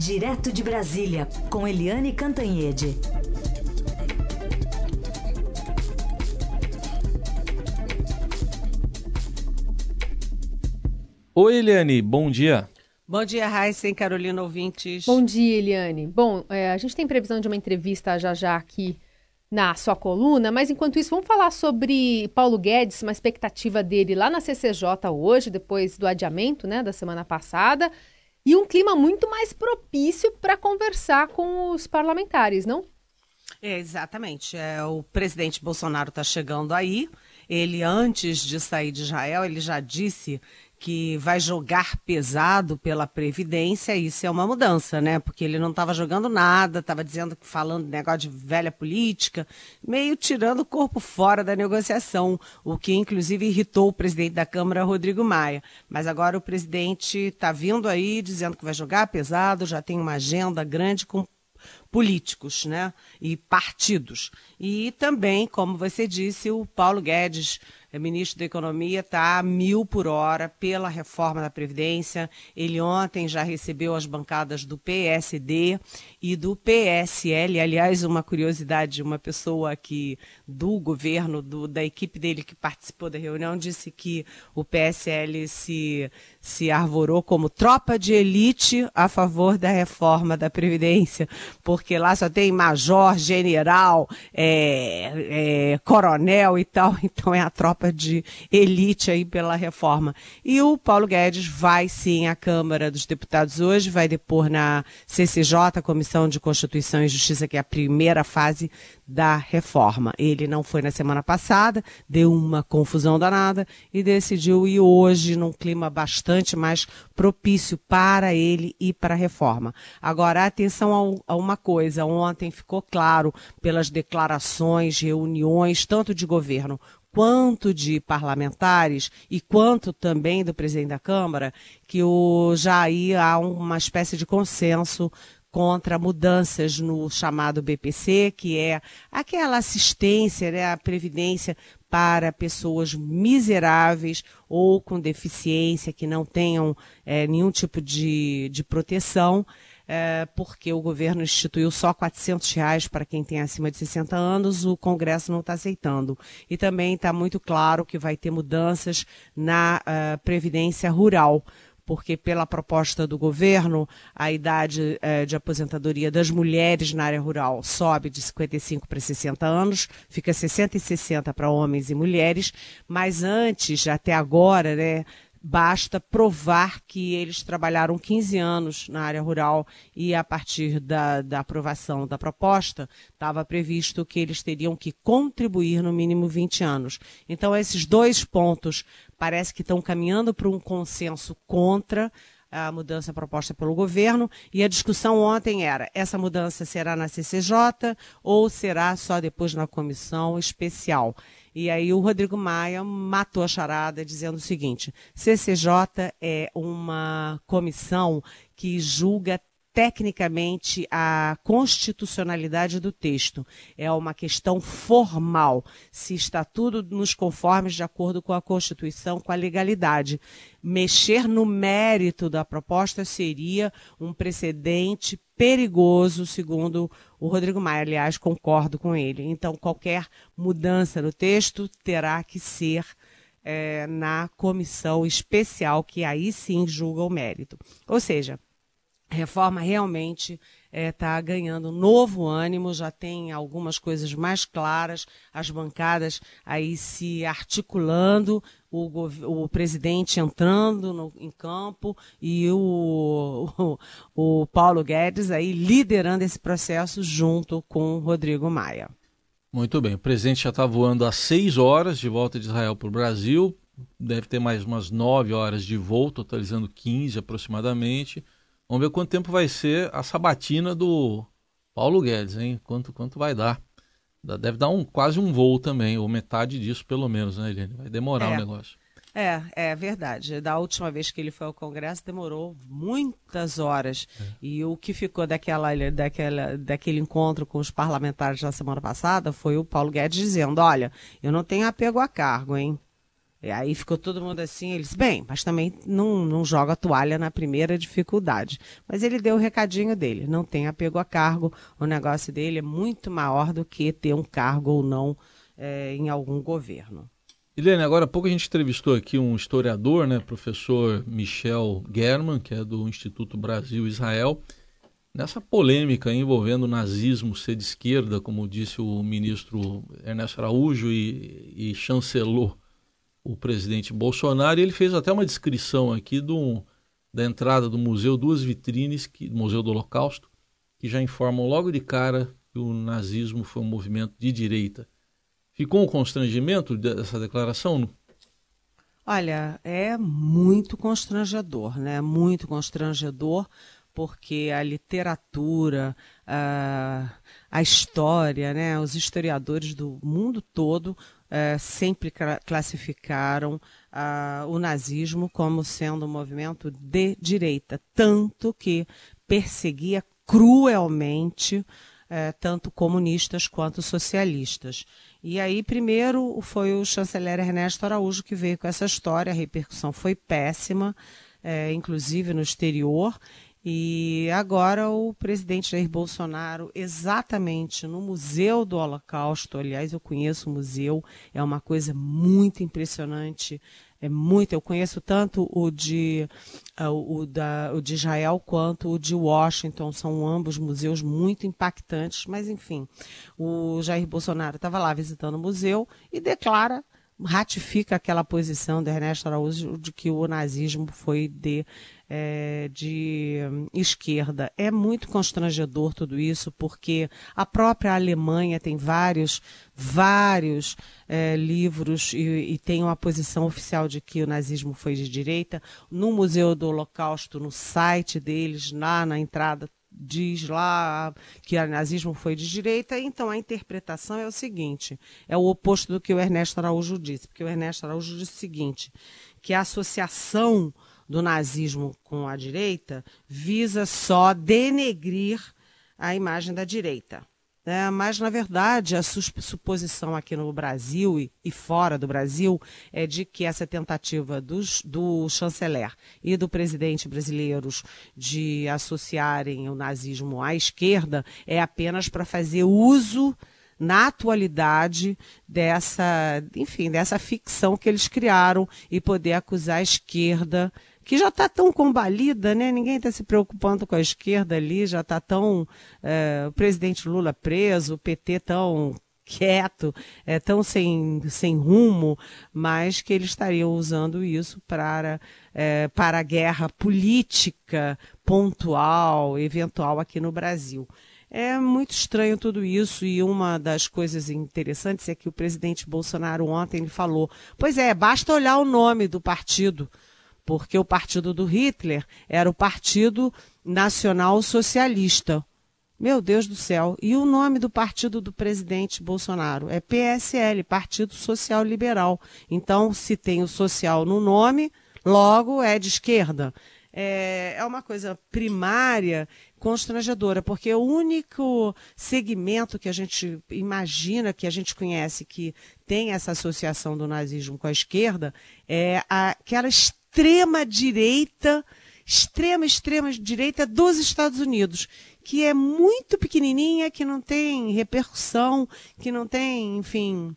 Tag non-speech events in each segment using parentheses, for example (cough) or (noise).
Direto de Brasília, com Eliane Cantanhede. Oi, Eliane, bom dia. Bom dia, Raíssa e Carolina ouvintes. Bom dia, Eliane. Bom, é, a gente tem previsão de uma entrevista já já aqui na sua coluna, mas enquanto isso, vamos falar sobre Paulo Guedes, uma expectativa dele lá na CCJ hoje, depois do adiamento né, da semana passada, e um clima muito mais propício para conversar com os parlamentares, não? É, exatamente. É, o presidente Bolsonaro está chegando aí. Ele, antes de sair de Israel, ele já disse que vai jogar pesado pela Previdência, isso é uma mudança, né? Porque ele não estava jogando nada, estava dizendo falando negócio de velha política, meio tirando o corpo fora da negociação, o que inclusive irritou o presidente da Câmara, Rodrigo Maia. Mas agora o presidente está vindo aí dizendo que vai jogar pesado, já tem uma agenda grande com políticos né, e partidos. E também, como você disse, o Paulo Guedes ministro da Economia está a mil por hora pela reforma da Previdência. Ele ontem já recebeu as bancadas do PSD e do PSL. Aliás, uma curiosidade, de uma pessoa aqui do governo, do, da equipe dele que participou da reunião, disse que o PSL se, se arvorou como tropa de elite a favor da reforma da Previdência, porque lá só tem major, general, é, é, coronel e tal, (laughs) então é a tropa de elite aí pela reforma. E o Paulo Guedes vai sim à Câmara dos Deputados hoje, vai depor na CCJ, Comissão de Constituição e Justiça, que é a primeira fase da reforma. Ele não foi na semana passada, deu uma confusão danada e decidiu ir hoje num clima bastante mais propício para ele e para a reforma. Agora, atenção a uma coisa: ontem ficou claro pelas declarações, reuniões, tanto de governo quanto de parlamentares e quanto também do presidente da Câmara, que o, já aí há uma espécie de consenso contra mudanças no chamado BPC, que é aquela assistência, né, a previdência para pessoas miseráveis ou com deficiência que não tenham é, nenhum tipo de, de proteção é, porque o governo instituiu só 400 reais para quem tem acima de 60 anos, o Congresso não está aceitando. E também está muito claro que vai ter mudanças na uh, Previdência Rural porque pela proposta do governo, a idade eh, de aposentadoria das mulheres na área rural sobe de 55 para 60 anos, fica 60 e 60 para homens e mulheres, mas antes, até agora, né, Basta provar que eles trabalharam 15 anos na área rural e, a partir da, da aprovação da proposta, estava previsto que eles teriam que contribuir no mínimo 20 anos. Então, esses dois pontos parece que estão caminhando para um consenso contra a mudança proposta pelo governo e a discussão ontem era essa mudança será na CCJ ou será só depois na comissão especial. E aí o Rodrigo Maia matou a charada dizendo o seguinte: CCJ é uma comissão que julga tecnicamente a constitucionalidade do texto. É uma questão formal, se está tudo nos conformes de acordo com a Constituição, com a legalidade. Mexer no mérito da proposta seria um precedente perigoso, segundo o Rodrigo Maia. Aliás, concordo com ele. Então, qualquer mudança no texto terá que ser é, na comissão especial, que aí sim julga o mérito. Ou seja, reforma realmente está é, tá ganhando novo ânimo, já tem algumas coisas mais claras, as bancadas aí se articulando, o, o presidente entrando no, em campo e o, o, o Paulo Guedes aí liderando esse processo junto com o Rodrigo Maia. Muito bem, o presidente já está voando às seis horas de volta de Israel para o Brasil, deve ter mais umas nove horas de voo, totalizando 15 aproximadamente. Vamos ver quanto tempo vai ser a sabatina do Paulo Guedes, hein? Quanto, quanto vai dar? Deve dar um, quase um voo também, ou metade disso pelo menos, né, Eliane? Vai demorar é. o negócio. É, é verdade. Da última vez que ele foi ao Congresso, demorou muitas horas. É. E o que ficou daquela, daquela, daquele encontro com os parlamentares na semana passada foi o Paulo Guedes dizendo: olha, eu não tenho apego a cargo, hein? E aí ficou todo mundo assim, eles, bem, mas também não, não joga toalha na primeira dificuldade. Mas ele deu o recadinho dele, não tem apego a cargo, o negócio dele é muito maior do que ter um cargo ou não é, em algum governo. Helene, agora há pouco a gente entrevistou aqui um historiador, né, professor Michel German, que é do Instituto Brasil-Israel. Nessa polêmica envolvendo o nazismo ser de esquerda, como disse o ministro Ernesto Araújo e, e chancelou o presidente Bolsonaro, e ele fez até uma descrição aqui do, da entrada do museu, duas vitrines, que, Museu do Holocausto, que já informam logo de cara que o nazismo foi um movimento de direita. Ficou um constrangimento dessa declaração? Olha, é muito constrangedor, né? Muito constrangedor, porque a literatura, a, a história, né? Os historiadores do mundo todo uh, sempre classificaram o nazismo como sendo um movimento de direita, tanto que perseguia cruelmente é, tanto comunistas quanto socialistas. E aí, primeiro, foi o chanceler Ernesto Araújo que veio com essa história, a repercussão foi péssima, é, inclusive no exterior. E agora o presidente Jair Bolsonaro, exatamente no Museu do Holocausto, aliás, eu conheço o museu, é uma coisa muito impressionante é muito. Eu conheço tanto o de, uh, o, da, o de Israel quanto o de Washington. São ambos museus muito impactantes. Mas, enfim, o Jair Bolsonaro estava lá visitando o museu e declara ratifica aquela posição de Ernesto Araújo de que o nazismo foi de, é, de esquerda. É muito constrangedor tudo isso, porque a própria Alemanha tem vários, vários é, livros e, e, tem uma posição oficial de que o nazismo foi de direita. No Museu do Holocausto, no site deles, lá na entrada, diz lá que o nazismo foi de direita, então a interpretação é o seguinte: é o oposto do que o Ernesto Araújo disse, porque o Ernesto Araújo disse o seguinte, que a associação do nazismo com a direita visa só denegrir a imagem da direita. É, mas, na verdade, a suposição aqui no Brasil e, e, fora do Brasil é de que essa tentativa dos, do chanceler e do presidente brasileiros de associarem o nazismo à esquerda é apenas para fazer uso na atualidade dessa, enfim, dessa ficção que eles criaram e poder acusar a esquerda que já está tão combalida, né? Ninguém está se preocupando com a esquerda ali, já está tão é, o presidente Lula preso, o PT tão quieto, é, tão sem, sem rumo, mas que eles estariam usando isso para, é, para a guerra política pontual, eventual aqui no Brasil. É muito estranho tudo isso e uma das coisas interessantes é que o presidente Bolsonaro ontem falou: pois é, basta olhar o nome do partido porque o partido do Hitler era o Partido Nacional Socialista. Meu Deus do céu. E o nome do partido do presidente Bolsonaro é PSL, Partido Social Liberal. Então, se tem o social no nome, logo é de esquerda. É, é uma coisa primária constrangedora, porque o único segmento que a gente imagina, que a gente conhece, que tem essa associação do nazismo com a esquerda, é aquela extrema direita, extrema, extrema direita dos Estados Unidos, que é muito pequenininha, que não tem repercussão, que não tem, enfim,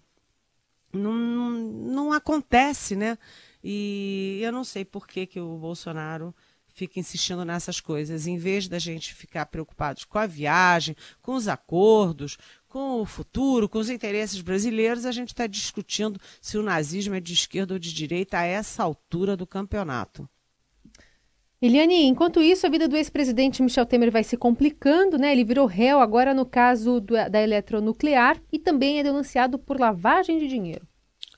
não, não acontece, né? E eu não sei por que, que o Bolsonaro fica insistindo nessas coisas, em vez da gente ficar preocupados com a viagem, com os acordos, com o futuro, com os interesses brasileiros, a gente está discutindo se o nazismo é de esquerda ou de direita a essa altura do campeonato. Eliane, enquanto isso, a vida do ex-presidente Michel Temer vai se complicando, né? Ele virou réu agora no caso do, da eletronuclear e também é denunciado por lavagem de dinheiro.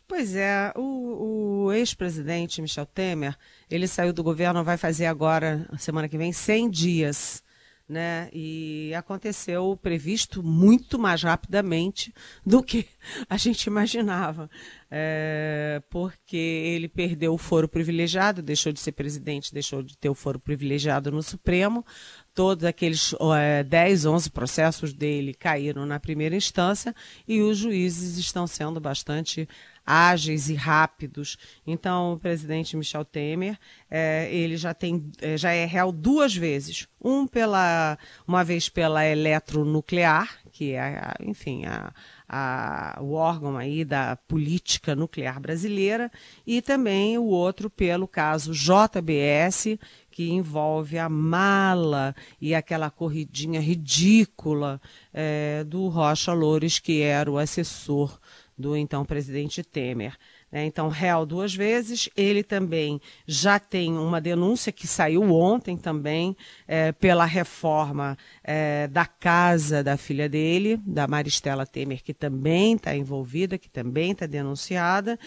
Pois é, o, o ex-presidente Michel Temer, ele saiu do governo, vai fazer agora, semana que vem, 100 dias né? E aconteceu o previsto muito mais rapidamente do que (laughs) a gente imaginava, é, porque ele perdeu o foro privilegiado, deixou de ser presidente, deixou de ter o foro privilegiado no Supremo. Todos aqueles é, 10, 11 processos dele caíram na primeira instância e os juízes estão sendo bastante ágeis e rápidos. Então, o presidente Michel Temer, é, ele já tem, é, já é réu duas vezes. Um pela, uma vez pela eletronuclear, que é, enfim, a, a, o órgão aí da política nuclear brasileira, e também o outro pelo caso JBS, que envolve a mala e aquela corridinha ridícula é, do Rocha Loures, que era o assessor do então presidente Temer. Né? Então, réu duas vezes. Ele também já tem uma denúncia que saiu ontem também é, pela reforma é, da casa da filha dele, da Maristela Temer, que também está envolvida, que também está denunciada.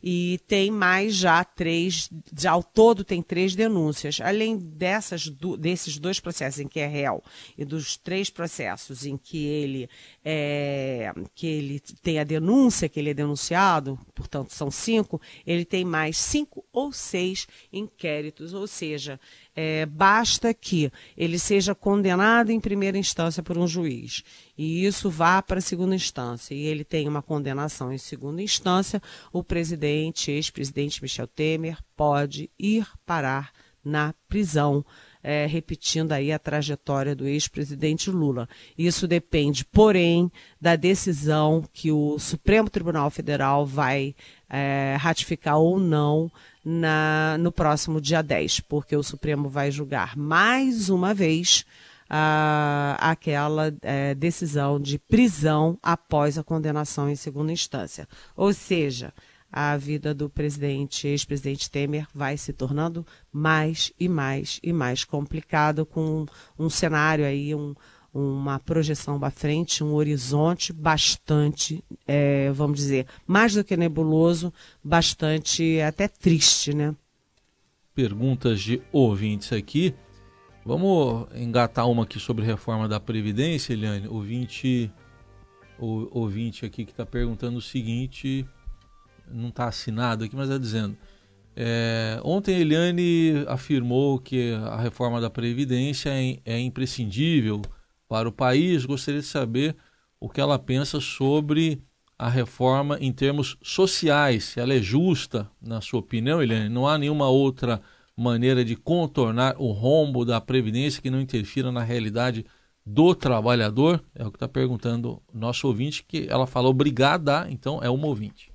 E tem mais já três, já ao todo tem três denúncias. Além dessas, desses dois processos em que é réu e dos três processos em que ele, é, que ele tem a denúncia, que ele é denunciado, portanto são cinco, ele tem mais cinco ou seis inquéritos, ou seja, é, basta que ele seja condenado em primeira instância por um juiz. E isso vá para a segunda instância. E ele tem uma condenação em segunda instância, o presidente, ex-presidente Michel Temer, pode ir parar na prisão é, repetindo aí a trajetória do ex-presidente Lula. Isso depende, porém, da decisão que o Supremo Tribunal Federal vai é, ratificar ou não na, no próximo dia 10, porque o Supremo vai julgar mais uma vez aquela é, decisão de prisão após a condenação em segunda instância. Ou seja, a vida do presidente, ex-presidente Temer, vai se tornando mais e mais e mais complicado, com um cenário aí, um, uma projeção à frente, um horizonte bastante, é, vamos dizer, mais do que nebuloso, bastante até triste, né? Perguntas de ouvintes aqui. Vamos engatar uma aqui sobre reforma da Previdência, Eliane. Ouvinte, o, ouvinte aqui que está perguntando o seguinte não está assinado aqui, mas é dizendo. É, ontem Eliane afirmou que a reforma da Previdência é, é imprescindível para o país. Gostaria de saber o que ela pensa sobre a reforma em termos sociais, se ela é justa, na sua opinião, Eliane. Não há nenhuma outra maneira de contornar o rombo da Previdência que não interfira na realidade do trabalhador? É o que está perguntando nosso ouvinte, que ela falou obrigada, então é uma ouvinte.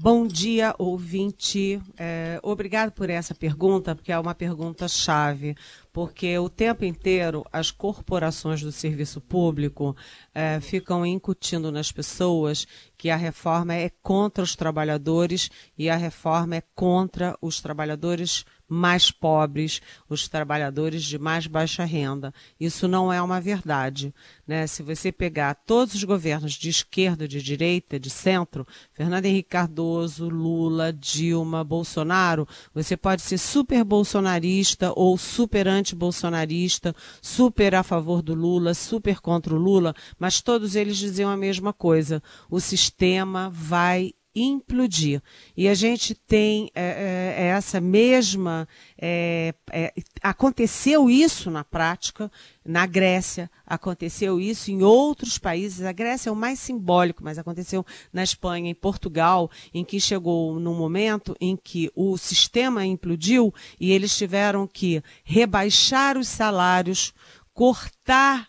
Bom dia, ouvinte. É, obrigado por essa pergunta, porque é uma pergunta chave, porque o tempo inteiro as corporações do serviço público é, ficam incutindo nas pessoas que a reforma é contra os trabalhadores e a reforma é contra os trabalhadores mais pobres, os trabalhadores de mais baixa renda. Isso não é uma verdade. Né? Se você pegar todos os governos de esquerda, de direita, de centro, Fernando Henrique Cardoso, Lula, Dilma, Bolsonaro, você pode ser super bolsonarista ou super anti-bolsonarista, super a favor do Lula, super contra o Lula, mas todos eles diziam a mesma coisa. O sistema vai implodir. E a gente tem é, é, é, essa mesma. É, é, aconteceu isso na prática, na Grécia, aconteceu isso em outros países. A Grécia é o mais simbólico, mas aconteceu na Espanha, em Portugal, em que chegou num momento em que o sistema implodiu e eles tiveram que rebaixar os salários, cortar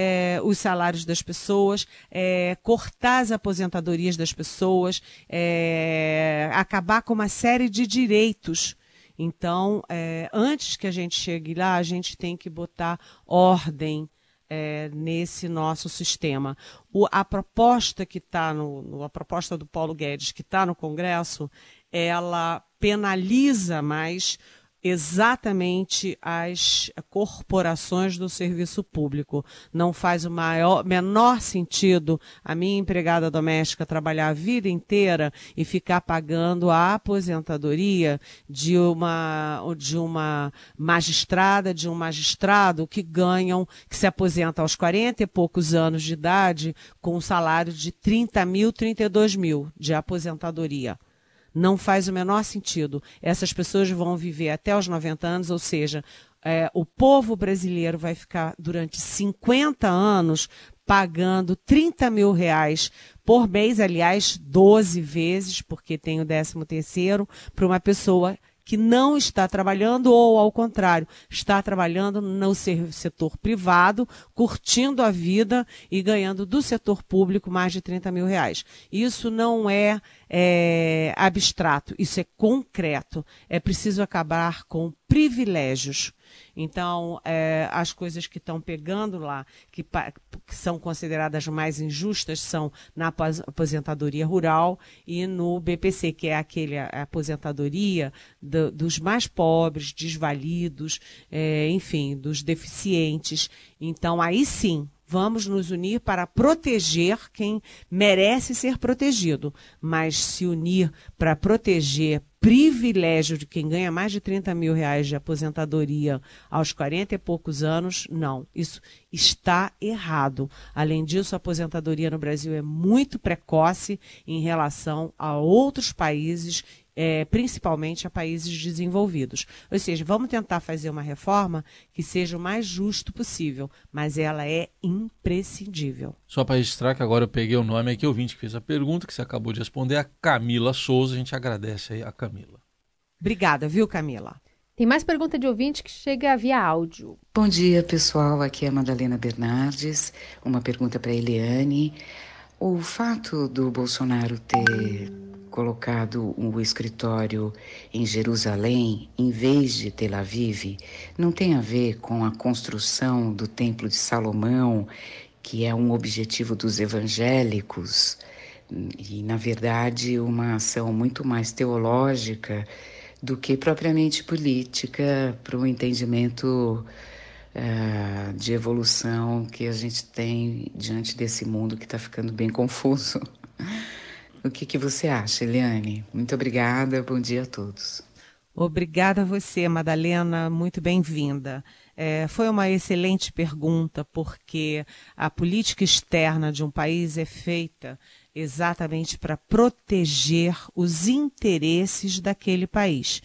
é, os salários das pessoas, é, cortar as aposentadorias das pessoas, é, acabar com uma série de direitos. Então, é, antes que a gente chegue lá, a gente tem que botar ordem é, nesse nosso sistema. O, a proposta que está no, no, a proposta do Paulo Guedes que está no Congresso, ela penaliza mais exatamente as corporações do serviço público. Não faz o maior, menor sentido a minha empregada doméstica trabalhar a vida inteira e ficar pagando a aposentadoria de uma, de uma magistrada, de um magistrado que ganham, que se aposenta aos 40 e poucos anos de idade com um salário de 30 mil, 32 mil de aposentadoria não faz o menor sentido. Essas pessoas vão viver até os 90 anos, ou seja, é, o povo brasileiro vai ficar durante 50 anos pagando 30 mil reais por mês, aliás, 12 vezes, porque tem o 13 terceiro, para uma pessoa que não está trabalhando ou, ao contrário, está trabalhando no setor privado, curtindo a vida e ganhando do setor público mais de 30 mil reais. Isso não é, é abstrato, isso é concreto. É preciso acabar com privilégios. Então, é, as coisas que estão pegando lá, que, que, são consideradas mais injustas, são na aposentadoria rural e no BPC, que é aquele a aposentadoria do, dos mais pobres, desvalidos, é, enfim, dos deficientes. Então, aí sim, Vamos nos unir para proteger quem merece ser protegido, mas se unir para proteger privilégio de quem ganha mais de 30 mil reais de aposentadoria aos 40 e poucos anos, não. Isso está errado. Além disso, a aposentadoria no Brasil é muito precoce em relação a outros países é, principalmente a países desenvolvidos. Ou seja, vamos tentar fazer uma reforma que seja o mais justo possível, mas ela é imprescindível. Só para registrar que agora eu peguei o nome aqui, o ouvinte que fez a pergunta, que você acabou de responder, a Camila Souza. A gente agradece aí a Camila. Obrigada, viu, Camila? Tem mais pergunta de ouvinte que chega via áudio. Bom dia, pessoal. Aqui é a Madalena Bernardes. Uma pergunta para Eliane. O fato do Bolsonaro ter colocado o escritório em Jerusalém em vez de Tel Aviv não tem a ver com a construção do Templo de Salomão, que é um objetivo dos evangélicos, e na verdade uma ação muito mais teológica do que propriamente política para o entendimento uh, de evolução que a gente tem diante desse mundo que está ficando bem (laughs) confuso. O que, que você acha, Eliane? Muito obrigada, bom dia a todos. Obrigada a você, Madalena, muito bem-vinda. É, foi uma excelente pergunta, porque a política externa de um país é feita exatamente para proteger os interesses daquele país.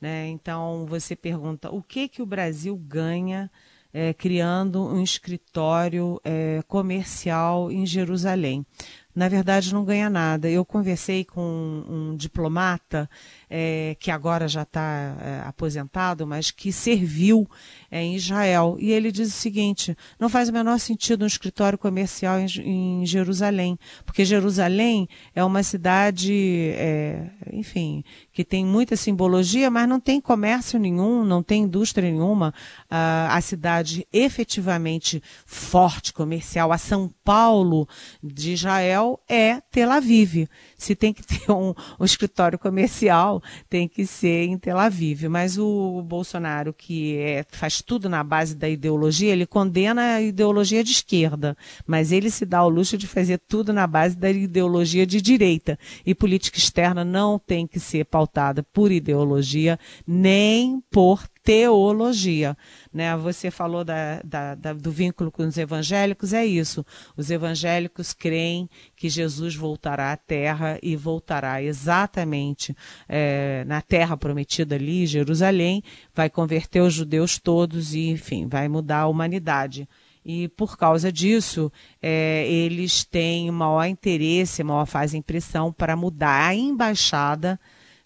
Né? Então, você pergunta o que, que o Brasil ganha é, criando um escritório é, comercial em Jerusalém na verdade não ganha nada. Eu conversei com um, diplomata é, que agora já está é, aposentado, mas que serviu é, em Israel. E ele diz o seguinte: não faz o menor sentido um escritório comercial em, em Jerusalém, porque Jerusalém é uma cidade, é, enfim, que tem muita simbologia, mas não tem comércio nenhum, não tem indústria nenhuma. a cidade efetivamente forte comercial, a São Paulo de Israel, é Tel Aviv. Se tem que ter um, um escritório comercial, tem que ser em Tel Aviv. Mas o Bolsonaro, que é, faz tudo na base da ideologia, ele condena a ideologia de esquerda, mas ele se dá o luxo de fazer tudo na base da ideologia de direita. E política externa não tem que ser pautada por ideologia, nem por teologia. Né? Você falou da, da, da, do vínculo com os evangélicos, é isso. Os evangélicos creem que Jesus voltará à terra e voltará exatamente é, na terra prometida ali, Jerusalém, vai converter os judeus todos e, enfim, vai mudar a humanidade. E por causa disso, é, eles têm maior interesse, maior fazem pressão para mudar a embaixada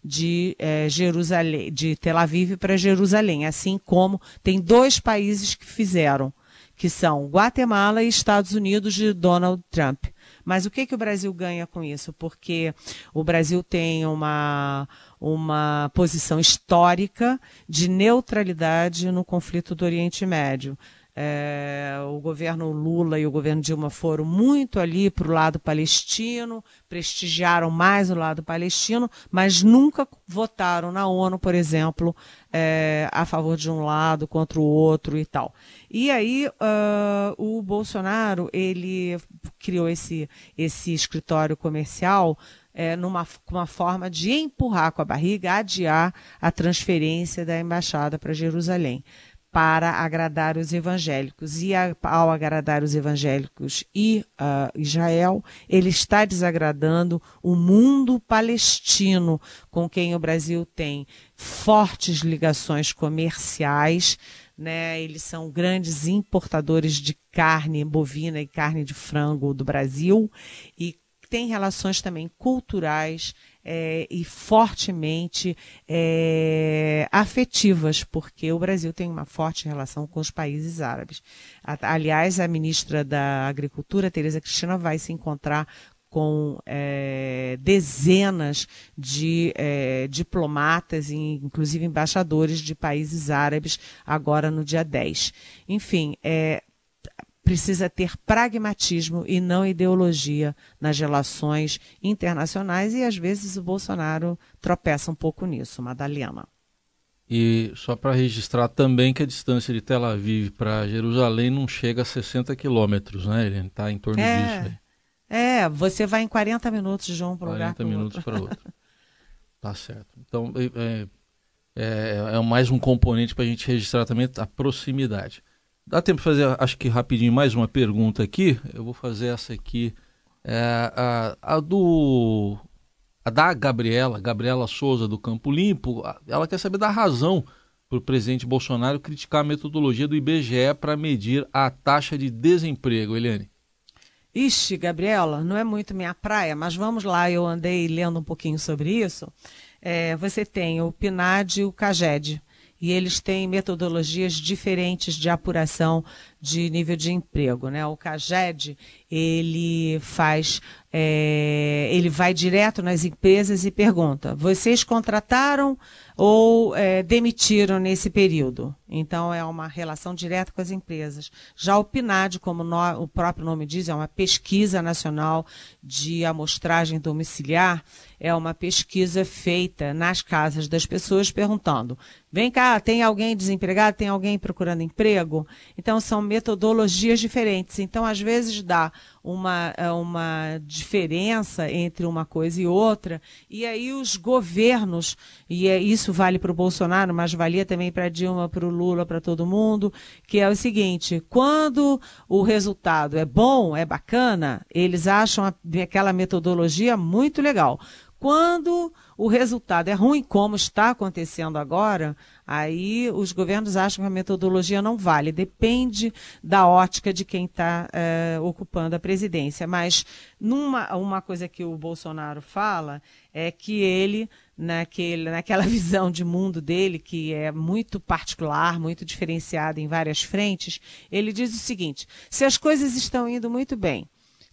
de é, Jerusalém, de Tel Aviv para Jerusalém, assim como tem dois países que fizeram, que são Guatemala e Estados Unidos de Donald Trump. Mas o que, que o Brasil ganha com isso? Porque o Brasil tem uma, uma posição histórica de neutralidade no conflito do Oriente Médio. É, o governo Lula e o governo Dilma foram muito ali para o lado palestino, prestigiaram mais o lado palestino, mas nunca votaram na ONU, por exemplo, é, a favor de um lado contra o outro e tal. E aí uh, o Bolsonaro ele criou esse, esse escritório comercial é, numa uma forma de empurrar com a barriga, adiar a transferência da embaixada para Jerusalém para agradar os evangélicos. E ao agradar os evangélicos e uh, Israel, ele está desagradando o mundo palestino, com quem o Brasil tem fortes ligações comerciais. Né, eles são grandes importadores de carne bovina e carne de frango do Brasil e tem relações também culturais é, e fortemente é, afetivas, porque o Brasil tem uma forte relação com os países árabes. Aliás, a ministra da Agricultura, Tereza Cristina, vai se encontrar com é, dezenas de é, diplomatas, inclusive embaixadores de países árabes, agora no dia 10. Enfim, é, precisa ter pragmatismo e não ideologia nas relações internacionais e às vezes o Bolsonaro tropeça um pouco nisso, Madalena. E só para registrar também que a distância de Tel Aviv para Jerusalém não chega a 60 quilômetros, né? Ele está em torno é, disso. Né? É, você vai em 40 minutos de um para um lugar 40 minutos para (laughs) outro. tá certo. Então, é, é, é mais um componente para a gente registrar também a proximidade. Dá tempo de fazer, acho que rapidinho, mais uma pergunta aqui. Eu vou fazer essa aqui. É, a, a, do. A da Gabriela, Gabriela Souza, do Campo Limpo, ela quer saber da razão para o presidente Bolsonaro criticar a metodologia do IBGE para medir a taxa de desemprego, Eliane. Ixi, Gabriela, não é muito minha praia, mas vamos lá, eu andei lendo um pouquinho sobre isso. É, você tem o PNAD e o CAGED, e eles têm metodologias diferentes de apuração de nível de emprego. Né? O CAGED, ele faz, é, ele vai direto nas empresas e pergunta, vocês contrataram ou é, demitiram nesse período. Então, é uma relação direta com as empresas. Já o PNAD, como no, o próprio nome diz, é uma pesquisa nacional de amostragem domiciliar, é uma pesquisa feita nas casas das pessoas perguntando: vem cá, tem alguém desempregado? Tem alguém procurando emprego? Então, são metodologias diferentes. Então, às vezes, dá uma, é, uma diferença entre uma coisa e outra, e aí os governos, e é, isso vale para o Bolsonaro, mas valia também para Dilma, para o Lula, para todo mundo, que é o seguinte: quando o resultado é bom, é bacana, eles acham aquela metodologia muito legal. Quando o resultado é ruim, como está acontecendo agora, aí os governos acham que a metodologia não vale. Depende da ótica de quem está é, ocupando a presidência. Mas numa, uma coisa que o Bolsonaro fala é que ele, naquele, naquela (laughs) visão de mundo dele, que é muito particular, muito diferenciada em várias frentes, ele diz o seguinte: se as coisas estão indo muito bem,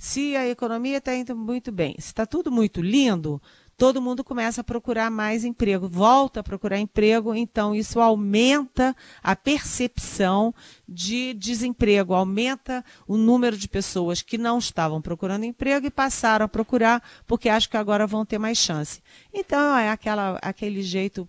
se a economia está indo muito bem, se está tudo muito lindo, todo mundo começa a procurar mais emprego, volta a procurar emprego, então isso aumenta a percepção de desemprego, aumenta o número de pessoas que não estavam procurando emprego e passaram a procurar porque acham que agora vão ter mais chance. Então é aquela, aquele jeito,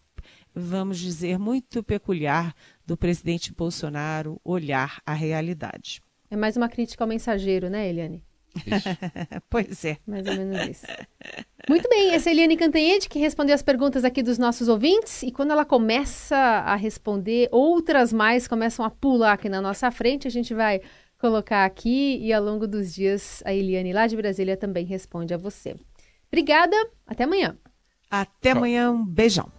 vamos dizer, muito peculiar do presidente Bolsonaro olhar a realidade. É mais uma crítica ao mensageiro, né, Eliane? (laughs) pois é. Mais ou menos isso. (laughs) Muito bem, essa é a Eliane Cantanhede que respondeu as perguntas aqui dos nossos ouvintes. E quando ela começa a responder, outras mais começam a pular aqui na nossa frente. A gente vai colocar aqui e ao longo dos dias a Eliane lá de Brasília também responde a você. Obrigada, até amanhã. Até amanhã, um beijão.